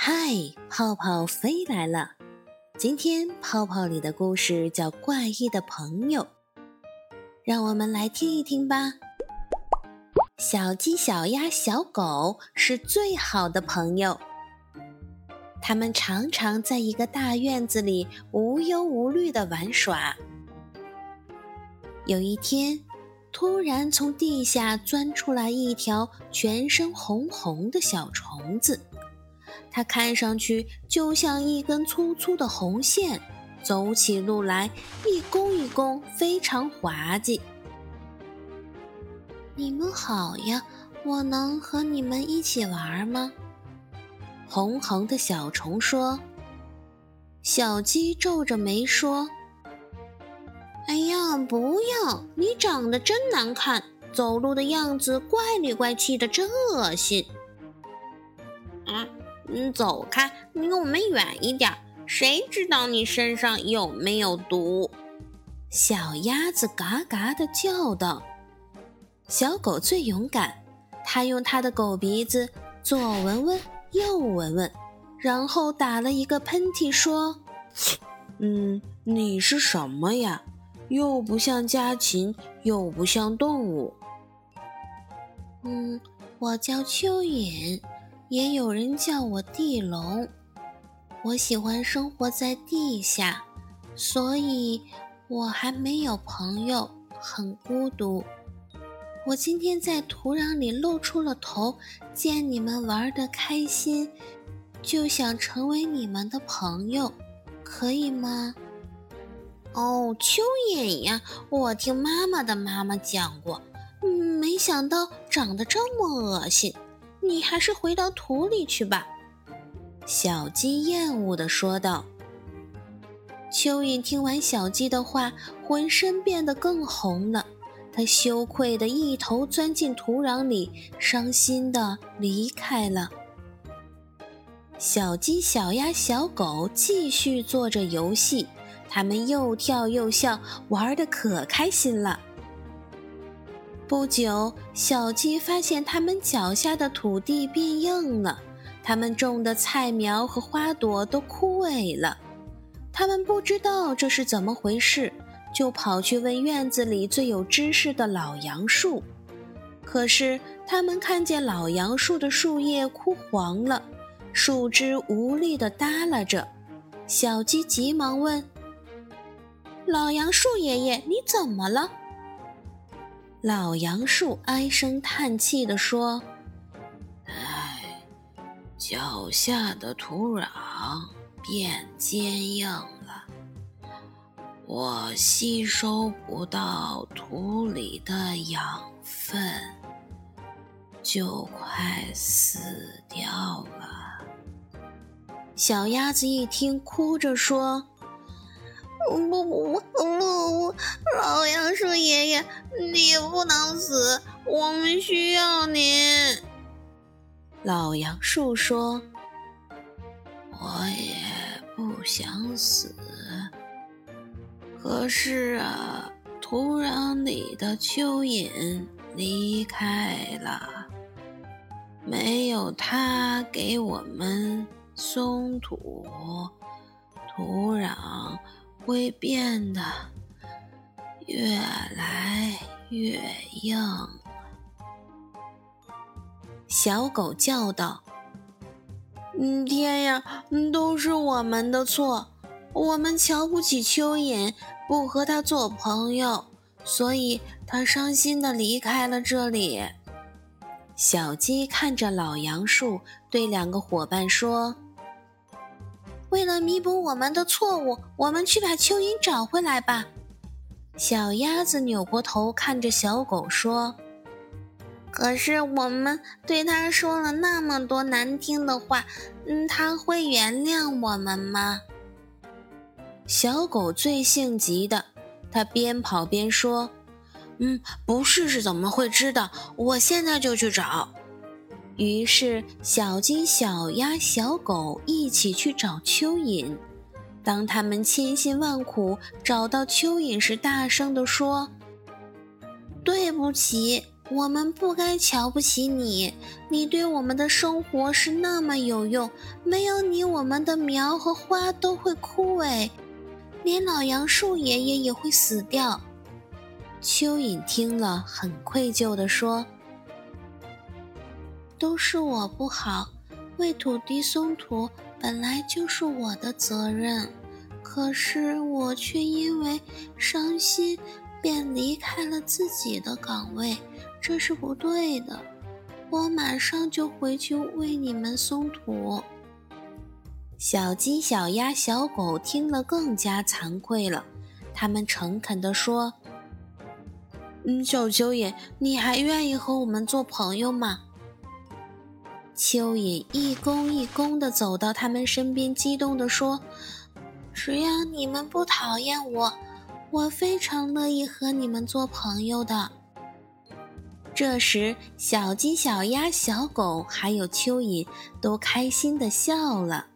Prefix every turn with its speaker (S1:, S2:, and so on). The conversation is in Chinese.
S1: 嗨，泡泡飞来了。今天泡泡里的故事叫《怪异的朋友》，让我们来听一听吧。小鸡、小鸭、小狗是最好的朋友，他们常常在一个大院子里无忧无虑的玩耍。有一天，突然从地下钻出来一条全身红红的小虫子。它看上去就像一根粗粗的红线，走起路来一弓一弓，非常滑稽。你们好呀，我能和你们一起玩吗？红红的小虫说。小鸡皱着眉说：“哎呀，不要！你长得真难看，走路的样子怪里怪气的，真恶心。”啊。你，走开，离我们远一点。谁知道你身上有没有毒？小鸭子嘎嘎地叫道。小狗最勇敢，它用它的狗鼻子左闻闻，右闻闻，然后打了一个喷嚏，说：“
S2: 嗯，你是什么呀？又不像家禽，又不像动物。”
S1: 嗯，我叫蚯蚓。也有人叫我地龙，我喜欢生活在地下，所以我还没有朋友，很孤独。我今天在土壤里露出了头，见你们玩得开心，就想成为你们的朋友，可以吗？哦，蚯蚓呀，我听妈妈的妈妈讲过，没想到长得这么恶心。你还是回到土里去吧，小鸡厌恶地说道。蚯蚓听完小鸡的话，浑身变得更红了。它羞愧地一头钻进土壤里，伤心地离开了。小鸡、小鸭、小狗继续做着游戏，它们又跳又笑，玩得可开心了。不久，小鸡发现它们脚下的土地变硬了，它们种的菜苗和花朵都枯萎了。它们不知道这是怎么回事，就跑去问院子里最有知识的老杨树。可是，他们看见老杨树的树叶枯黄了，树枝无力地耷拉着。小鸡急忙问：“老杨树爷爷，你怎么了？”老杨树唉声叹气地说：“
S2: 唉，脚下的土壤变坚硬了，我吸收不到土里的养分，就快死掉了。”
S1: 小鸭子一听，哭着说。不不不不！老杨树爷爷，你不能死，我们需要您。老杨树说：“
S2: 我也不想死，可是啊，土壤里的蚯蚓离开了，没有它给我们松土，土壤。”会变得越来越硬。
S1: 小狗叫道：“嗯，天呀，都是我们的错！我们瞧不起蚯蚓，不和它做朋友，所以它伤心的离开了这里。”小鸡看着老杨树，对两个伙伴说。为了弥补我们的错误，我们去把蚯蚓找回来吧。小鸭子扭过头看着小狗说：“可是我们对它说了那么多难听的话，嗯，它会原谅我们吗？”小狗最性急的，它边跑边说：“嗯，不试试怎么会知道？我现在就去找。”于是，小鸡、小鸭、小狗一起去找蚯蚓。当他们千辛万苦找到蚯蚓时，大声地说：“对不起，我们不该瞧不起你，你对我们的生活是那么有用，没有你，我们的苗和花都会枯萎，连老杨树爷爷也会死掉。”
S2: 蚯蚓听了，很愧疚地说：“
S1: 都是我不好，为土地松土本来就是我的责任，可是我却因为伤心，便离开了自己的岗位。”这是不对的，我马上就回去为你们松土。
S2: 小鸡、小鸭、小狗听了更加惭愧了，他们诚恳地说：“
S1: 嗯，小蚯蚓，你还愿意和我们做朋友吗？”
S2: 蚯蚓一躬一躬地走到他们身边，激动地说：“
S1: 只要你们不讨厌我，我非常乐意和你们做朋友的。”
S2: 这时，小鸡、小鸭、小狗还有蚯蚓都开心地笑了。